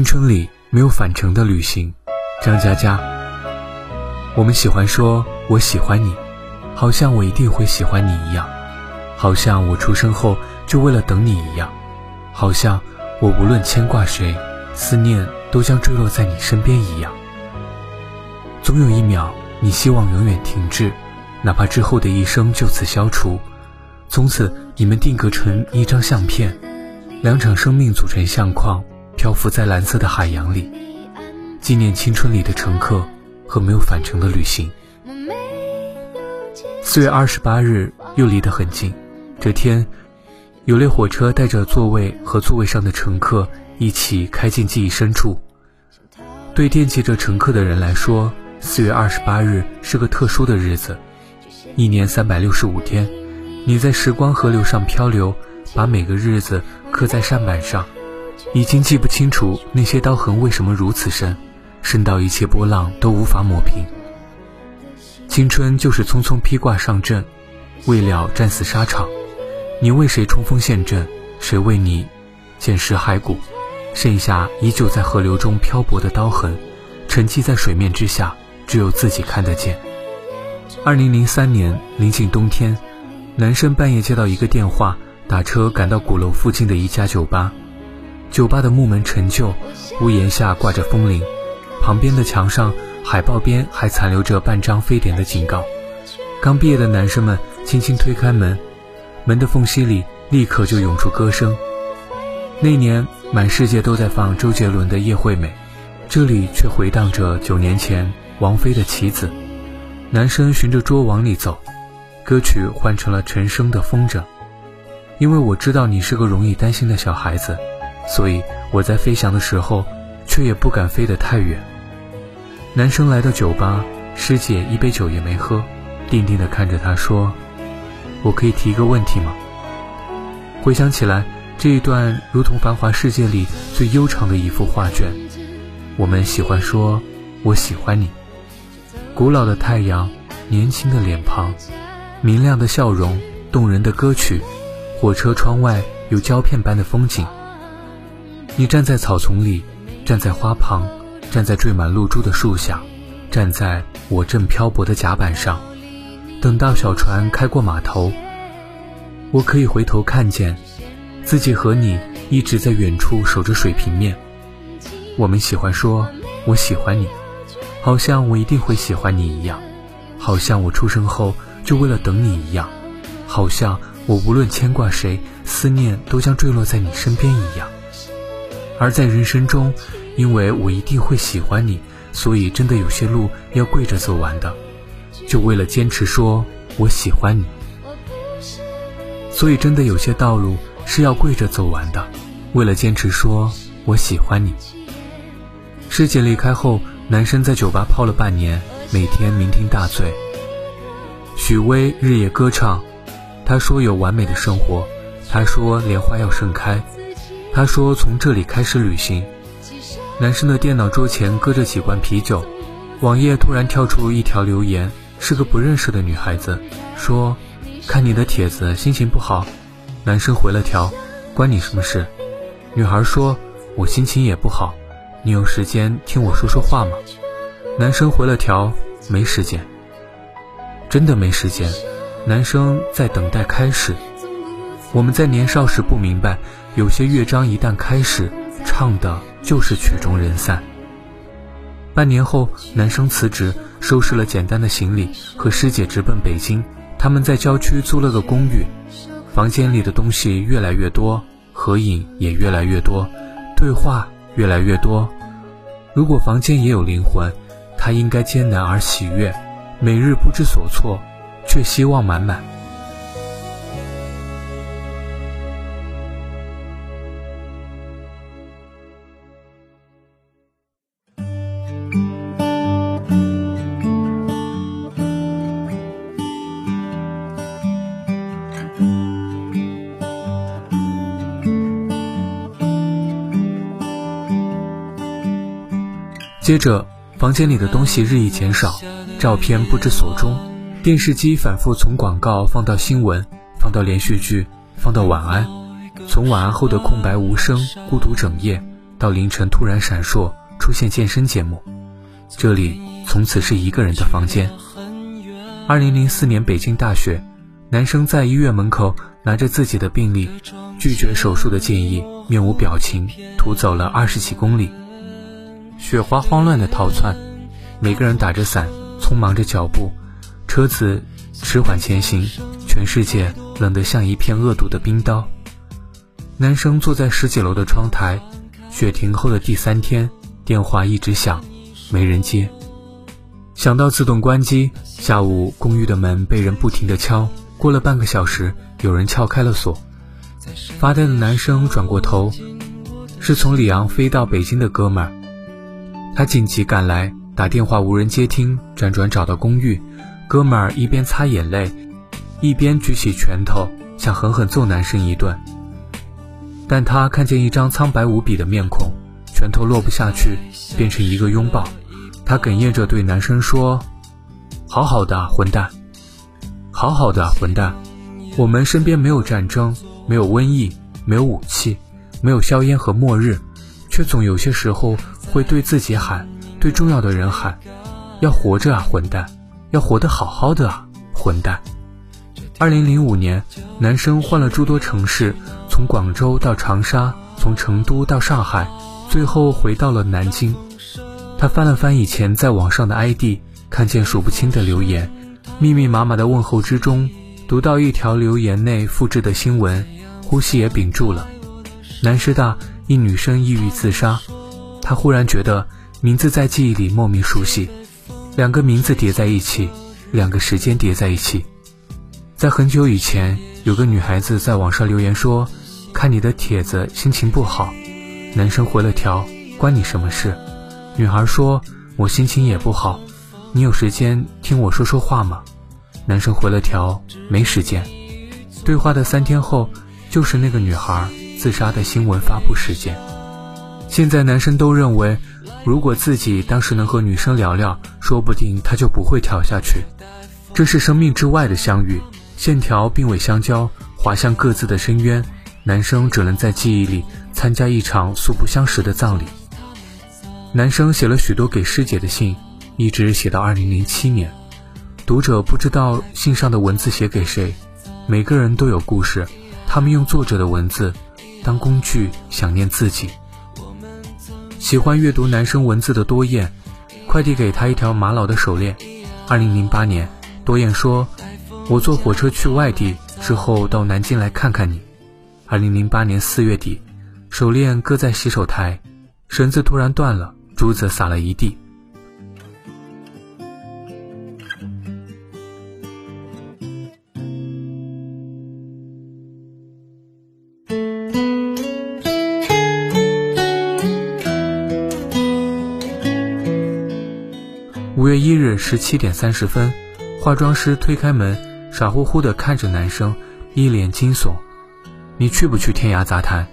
青春里没有返程的旅行，张嘉佳。我们喜欢说“我喜欢你”，好像我一定会喜欢你一样，好像我出生后就为了等你一样，好像我无论牵挂谁，思念都将坠落在你身边一样。总有一秒，你希望永远停滞，哪怕之后的一生就此消除，从此你们定格成一张相片。两场生命组成相框，漂浮在蓝色的海洋里，纪念青春里的乘客和没有返程的旅行。四月二十八日又离得很近，这天，有列火车带着座位和座位上的乘客一起开进记忆深处。对惦记着乘客的人来说，四月二十八日是个特殊的日子，一年三百六十五天，你在时光河流上漂流。把每个日子刻在扇板上，已经记不清楚那些刀痕为什么如此深，深到一切波浪都无法抹平。青春就是匆匆披挂上阵，未了战死沙场。你为谁冲锋陷阵？谁为你捡拾骸骨？剩下依旧在河流中漂泊的刀痕，沉寂在水面之下，只有自己看得见。二零零三年临近冬天，男生半夜接到一个电话。打车赶到鼓楼附近的一家酒吧，酒吧的木门陈旧，屋檐下挂着风铃，旁边的墙上海报边还残留着半张非典的警告。刚毕业的男生们轻轻推开门，门的缝隙里立刻就涌出歌声。那年满世界都在放周杰伦的《叶惠美》，这里却回荡着九年前王菲的《棋子》。男生循着桌往里走，歌曲换成了陈升的《风筝》。因为我知道你是个容易担心的小孩子，所以我在飞翔的时候，却也不敢飞得太远。男生来到酒吧，师姐一杯酒也没喝，定定地看着他说：“我可以提一个问题吗？”回想起来，这一段如同繁华世界里最悠长的一幅画卷。我们喜欢说“我喜欢你”，古老的太阳，年轻的脸庞，明亮的笑容，动人的歌曲。火车窗外有胶片般的风景。你站在草丛里，站在花旁，站在缀满露珠的树下，站在我正漂泊的甲板上，等到小船开过码头。我可以回头看见，自己和你一直在远处守着水平面。我们喜欢说“我喜欢你”，好像我一定会喜欢你一样，好像我出生后就为了等你一样，好像。我无论牵挂谁，思念都将坠落在你身边一样。而在人生中，因为我一定会喜欢你，所以真的有些路要跪着走完的，就为了坚持说我喜欢你。所以真的有些道路是要跪着走完的，为了坚持说我喜欢你。师姐离开后，男生在酒吧泡了半年，每天酩酊大醉。许巍日夜歌唱。他说有完美的生活，他说莲花要盛开，他说从这里开始旅行。男生的电脑桌前搁着几罐啤酒，网页突然跳出一条留言，是个不认识的女孩子，说看你的帖子心情不好。男生回了条，关你什么事？女孩说，我心情也不好，你有时间听我说说话吗？男生回了条，没时间，真的没时间。男生在等待开始。我们在年少时不明白，有些乐章一旦开始，唱的就是曲终人散。半年后，男生辞职，收拾了简单的行李，和师姐直奔北京。他们在郊区租了个公寓，房间里的东西越来越多，合影也越来越多，对话越来越多。如果房间也有灵魂，它应该艰难而喜悦，每日不知所措。却希望满满。接着，房间里的东西日益减少，照片不知所终。电视机反复从广告放到新闻，放到连续剧，放到晚安，从晚安后的空白无声、孤独整夜，到凌晨突然闪烁，出现健身节目。这里从此是一个人的房间。二零零四年北京大雪，男生在医院门口拿着自己的病历，拒绝手术的建议，面无表情，徒走了二十几公里。雪花慌乱的逃窜，每个人打着伞，匆忙着脚步，车子迟缓前行，全世界冷得像一片恶毒的冰刀。男生坐在十几楼的窗台，雪停后的第三天，电话一直响，没人接。想到自动关机，下午公寓的门被人不停地敲。过了半个小时，有人撬开了锁。发呆的男生转过头，是从里昂飞到北京的哥们儿。他紧急赶来，打电话无人接听，辗转找到公寓。哥们儿一边擦眼泪，一边举起拳头想狠狠揍男生一顿。但他看见一张苍白无比的面孔，拳头落不下去，变成一个拥抱。他哽咽着对男生说：“好好的，混蛋，好好的，混蛋。我们身边没有战争，没有瘟疫，没有武器，没有硝烟和末日，却总有些时候会对自己喊，对重要的人喊：要活着啊，混蛋！要活得好好的啊，混蛋！”二零零五年，男生换了诸多城市，从广州到长沙，从成都到上海，最后回到了南京。他翻了翻以前在网上的 ID，看见数不清的留言，密密麻麻的问候之中，读到一条留言内复制的新闻，呼吸也屏住了。南师大一女生抑郁自杀，他忽然觉得名字在记忆里莫名熟悉，两个名字叠在一起，两个时间叠在一起。在很久以前，有个女孩子在网上留言说：“看你的帖子心情不好。”男生回了条：“关你什么事？”女孩说：“我心情也不好，你有时间听我说说话吗？”男生回了条：“没时间。”对话的三天后，就是那个女孩自杀的新闻发布时间。现在男生都认为，如果自己当时能和女生聊聊，说不定他就不会跳下去。这是生命之外的相遇，线条并未相交，滑向各自的深渊。男生只能在记忆里参加一场素不相识的葬礼。男生写了许多给师姐的信，一直写到二零零七年。读者不知道信上的文字写给谁，每个人都有故事。他们用作者的文字当工具，想念自己。喜欢阅读男生文字的多燕，快递给他一条玛瑙的手链。二零零八年，多燕说：“我坐火车去外地，之后到南京来看看你。”二零零八年四月底，手链搁在洗手台，绳子突然断了。珠子撒了一地。五月一日十七点三十分，化妆师推开门，傻乎乎的看着男生，一脸惊悚：“你去不去天涯杂谈？”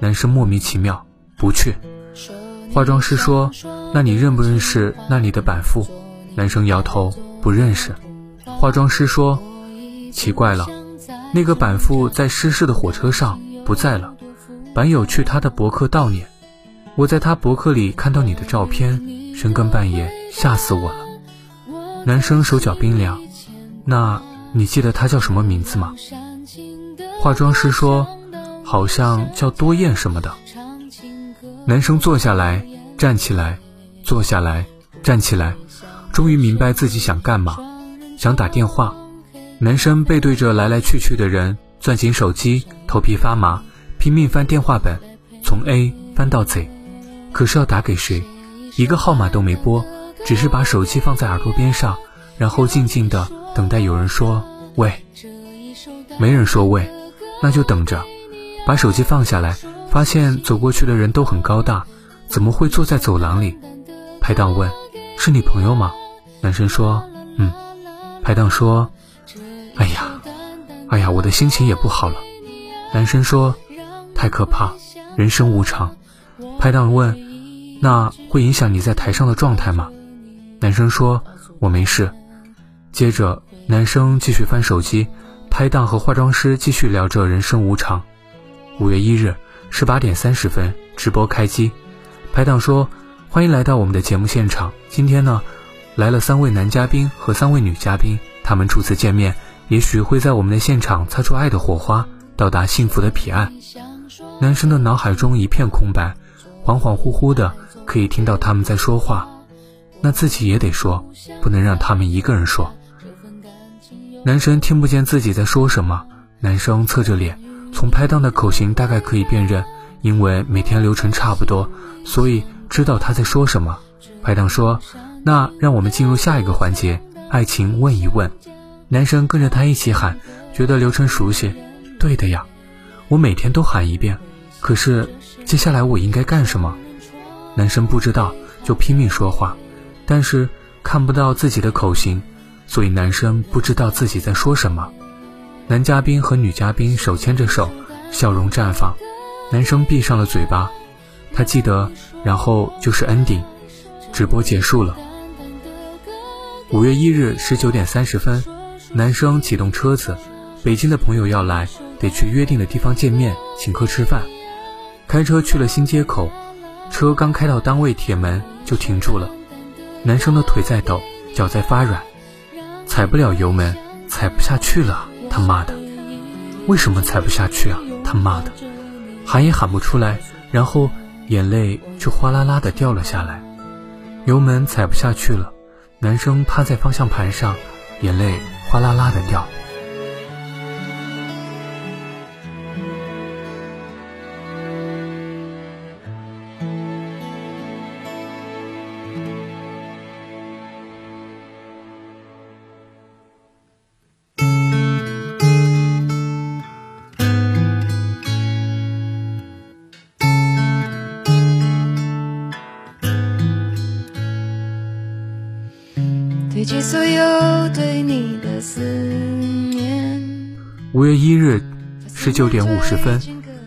男生莫名其妙：“不去。”化妆师说：“那你认不认识那里的板父？”男生摇头，不认识。化妆师说：“奇怪了，那个板父在失事的火车上不在了。板友去他的博客悼念，我在他博客里看到你的照片，深更半夜吓死我了。”男生手脚冰凉。那你记得他叫什么名字吗？化妆师说：“好像叫多燕什么的。”男生坐下来，站起来，坐下来，站起来，终于明白自己想干嘛，想打电话。男生背对着来来去去的人，攥紧手机，头皮发麻，拼命翻电话本，从 A 翻到 Z，可是要打给谁？一个号码都没拨，只是把手机放在耳朵边上，然后静静的等待有人说喂。没人说喂，那就等着，把手机放下来。发现走过去的人都很高大，怎么会坐在走廊里？拍档问：“是你朋友吗？”男生说：“嗯。”拍档说：“哎呀，哎呀，我的心情也不好了。”男生说：“太可怕，人生无常。”拍档问：“那会影响你在台上的状态吗？”男生说：“我没事。”接着，男生继续翻手机，拍档和化妆师继续聊着人生无常。五月一日。十八点三十分，直播开机，拍档说：“欢迎来到我们的节目现场。今天呢，来了三位男嘉宾和三位女嘉宾，他们初次见面，也许会在我们的现场擦出爱的火花，到达幸福的彼岸。”男生的脑海中一片空白，恍恍惚惚的可以听到他们在说话，那自己也得说，不能让他们一个人说。男生听不见自己在说什么，男生侧着脸，从拍档的口型大概可以辨认。因为每天流程差不多，所以知道他在说什么。拍档说：“那让我们进入下一个环节，爱情问一问。”男生跟着他一起喊，觉得流程熟悉。对的呀，我每天都喊一遍。可是接下来我应该干什么？男生不知道，就拼命说话，但是看不到自己的口型，所以男生不知道自己在说什么。男嘉宾和女嘉宾手牵着手，笑容绽放。男生闭上了嘴巴，他记得，然后就是 ending，直播结束了。五月一日十九点三十分，男生启动车子，北京的朋友要来，得去约定的地方见面，请客吃饭。开车去了新街口，车刚开到单位铁门就停住了。男生的腿在抖，脚在发软，踩不了油门，踩不下去了。他妈的，为什么踩不下去啊？他妈的！喊也喊不出来，然后眼泪就哗啦啦的掉了下来，油门踩不下去了，男生趴在方向盘上，眼泪哗啦啦的掉。所有对你的思念。五月一日十九点五十分，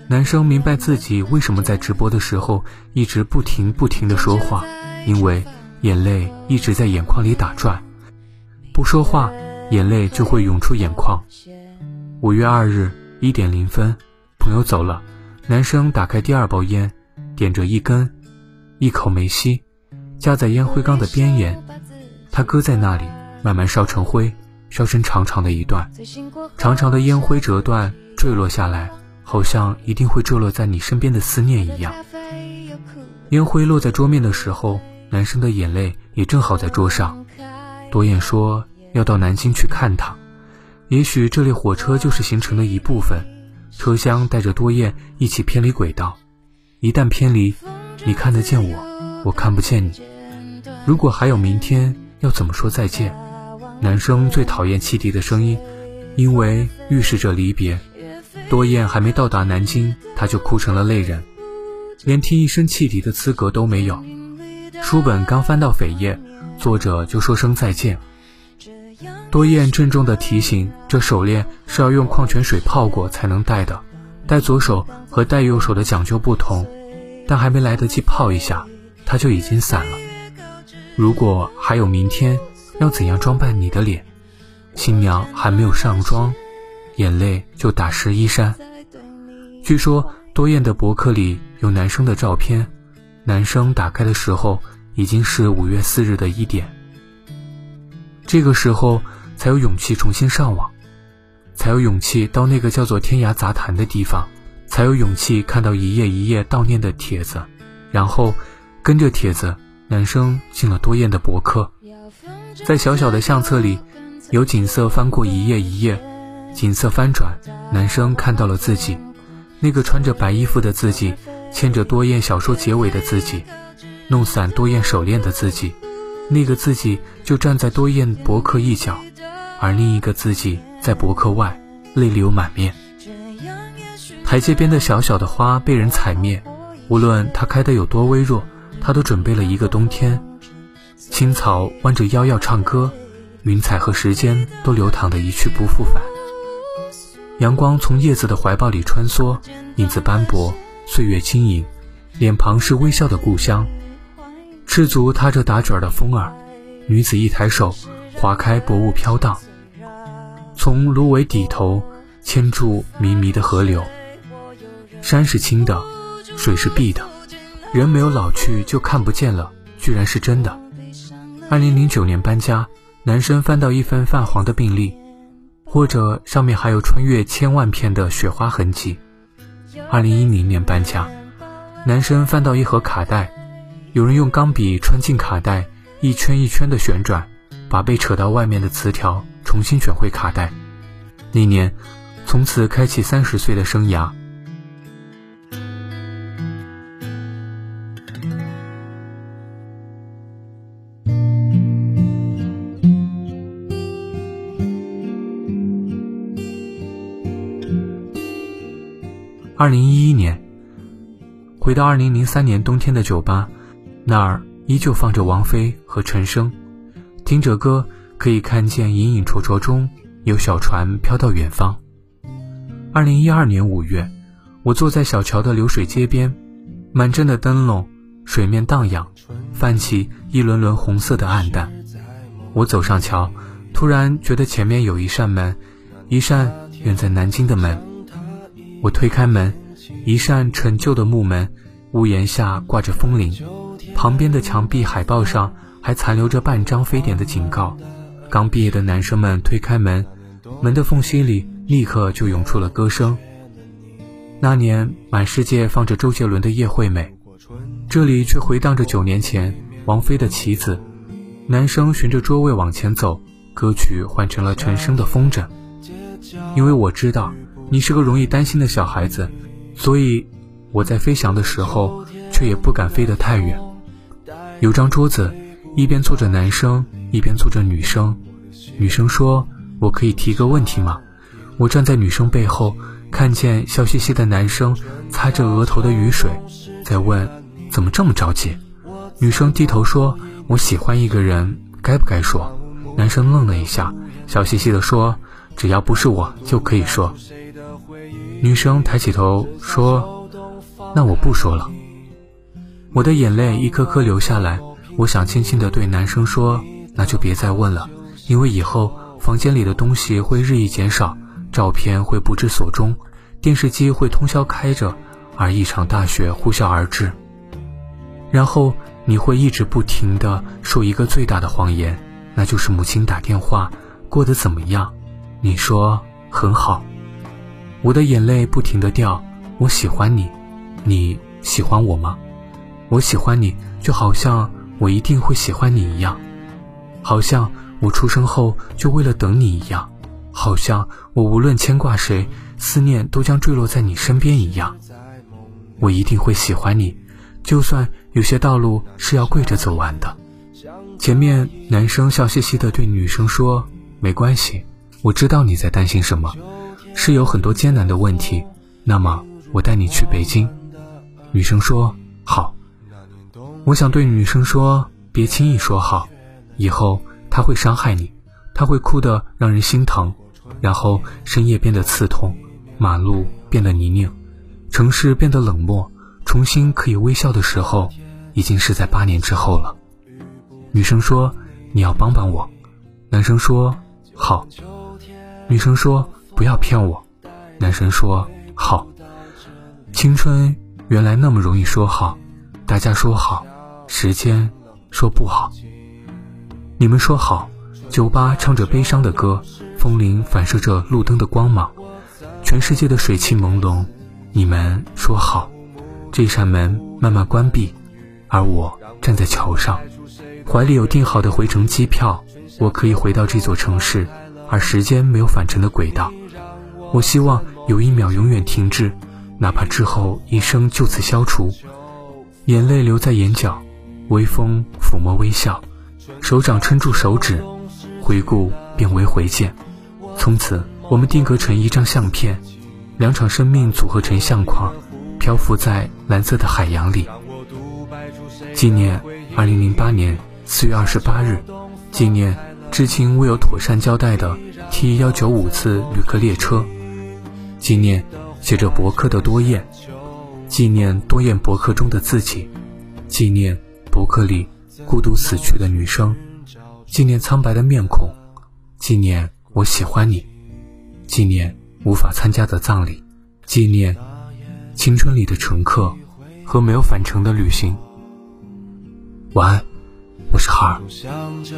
男生明白自己为什么在直播的时候一直不停不停的说话，因为眼泪一直在眼眶里打转，不说话，眼泪就会涌出眼眶。五月二日一点零分，朋友走了，男生打开第二包烟，点着一根，一口没吸，架在烟灰缸的边沿，他搁在那里。慢慢烧成灰，烧成长长的一段，长长的烟灰折断坠落下来，好像一定会坠落在你身边的思念一样。烟灰落在桌面的时候，男生的眼泪也正好在桌上。多燕说要到南京去看他，也许这列火车就是行程的一部分，车厢带着多燕一起偏离轨道。一旦偏离，你看得见我，我看不见你。如果还有明天，要怎么说再见？男生最讨厌汽笛的声音，因为预示着离别。多燕还没到达南京，他就哭成了泪人，连听一声汽笛的资格都没有。书本刚翻到扉页，作者就说声再见。多燕郑重地提醒：这手链是要用矿泉水泡过才能戴的，戴左手和戴右手的讲究不同。但还没来得及泡一下，它就已经散了。如果还有明天。要怎样装扮你的脸？新娘还没有上妆，眼泪就打湿衣衫。据说多燕的博客里有男生的照片，男生打开的时候已经是五月四日的一点。这个时候才有勇气重新上网，才有勇气到那个叫做天涯杂谈的地方，才有勇气看到一页一页悼念的帖子，然后跟着帖子，男生进了多燕的博客。在小小的相册里，有景色翻过一页一页，景色翻转，男生看到了自己，那个穿着白衣服的自己，牵着多燕小说结尾的自己，弄散多燕手链的自己，那个自己就站在多燕博客一角，而另一个自己在博客外，泪流满面。台阶边的小小的花被人踩灭，无论它开得有多微弱，他都准备了一个冬天。青草弯着腰要唱歌，云彩和时间都流淌的一去不复返。阳光从叶子的怀抱里穿梭，影子斑驳，岁月轻盈，脸庞是微笑的故乡。赤足踏着打卷的风儿，女子一抬手，划开薄雾飘荡。从芦苇底头牵住迷迷的河流，山是青的，水是碧的，人没有老去就看不见了，居然是真的。二零零九年搬家，男生翻到一份泛黄的病历，或者上面还有穿越千万片的雪花痕迹。二零一零年搬家，男生翻到一盒卡带，有人用钢笔穿进卡带，一圈一圈的旋转，把被扯到外面的磁条重新卷回卡带。那年，从此开启三十岁的生涯。二零一一年，回到二零零三年冬天的酒吧，那儿依旧放着王菲和陈升，听着歌可以看见隐隐绰绰中有小船飘到远方。二零一二年五月，我坐在小桥的流水街边，满镇的灯笼，水面荡漾，泛起一轮轮红色的暗淡。我走上桥，突然觉得前面有一扇门，一扇远在南京的门。我推开门，一扇陈旧的木门，屋檐下挂着风铃，旁边的墙壁海报上还残留着半张非典的警告。刚毕业的男生们推开门，门的缝隙里立刻就涌出了歌声。那年满世界放着周杰伦的《叶惠美》，这里却回荡着九年前王菲的《棋子》。男生循着桌位往前走，歌曲换成了陈升的《风筝》，因为我知道。你是个容易担心的小孩子，所以我在飞翔的时候，却也不敢飞得太远。有张桌子，一边坐着男生，一边坐着女生。女生说：“我可以提个问题吗？”我站在女生背后，看见笑嘻嘻的男生擦着额头的雨水，在问：“怎么这么着急？”女生低头说：“我喜欢一个人，该不该说？”男生愣了一下，笑嘻嘻地说：“只要不是我，就可以说。”女生抬起头说：“那我不说了。”我的眼泪一颗颗流下来。我想轻轻地对男生说：“那就别再问了，因为以后房间里的东西会日益减少，照片会不知所终，电视机会通宵开着，而一场大雪呼啸而至。然后你会一直不停地说一个最大的谎言，那就是母亲打电话过得怎么样？你说很好。”我的眼泪不停地掉，我喜欢你，你喜欢我吗？我喜欢你，就好像我一定会喜欢你一样，好像我出生后就为了等你一样，好像我无论牵挂谁，思念都将坠落在你身边一样。我一定会喜欢你，就算有些道路是要跪着走完的。前面男生笑嘻嘻地对女生说：“没关系，我知道你在担心什么。”是有很多艰难的问题，那么我带你去北京。女生说好。我想对女生说，别轻易说好，以后他会伤害你，他会哭得让人心疼，然后深夜变得刺痛，马路变得泥泞，城市变得冷漠，重新可以微笑的时候，已经是在八年之后了。女生说你要帮帮我。男生说好。女生说。不要骗我，男生说好。青春原来那么容易说好，大家说好，时间说不好。你们说好，酒吧唱着悲伤的歌，风铃反射着路灯的光芒，全世界的水汽朦胧。你们说好，这扇门慢慢关闭，而我站在桥上，怀里有订好的回程机票，我可以回到这座城市，而时间没有返程的轨道。我希望有一秒永远停滞，哪怕之后一生就此消除。眼泪留在眼角，微风抚摸微笑，手掌撑住手指，回顾变为回见。从此，我们定格成一张相片，两场生命组合成相框，漂浮在蓝色的海洋里。纪念二零零八年四月二十八日，纪念至今未有妥善交代的 T 幺九五次旅客列车。纪念写着博客的多燕，纪念多燕博客中的自己，纪念博客里孤独死去的女生，纪念苍白的面孔，纪念我喜欢你，纪念无法参加的葬礼，纪念青春里的乘客和没有返程的旅行。晚安，我是哈尔。想着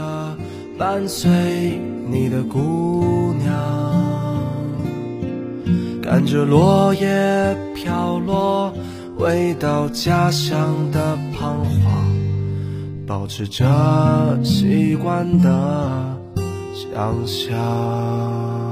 伴随你的姑娘，看着落叶飘落，回到家乡的彷徨，保持着习惯的想象。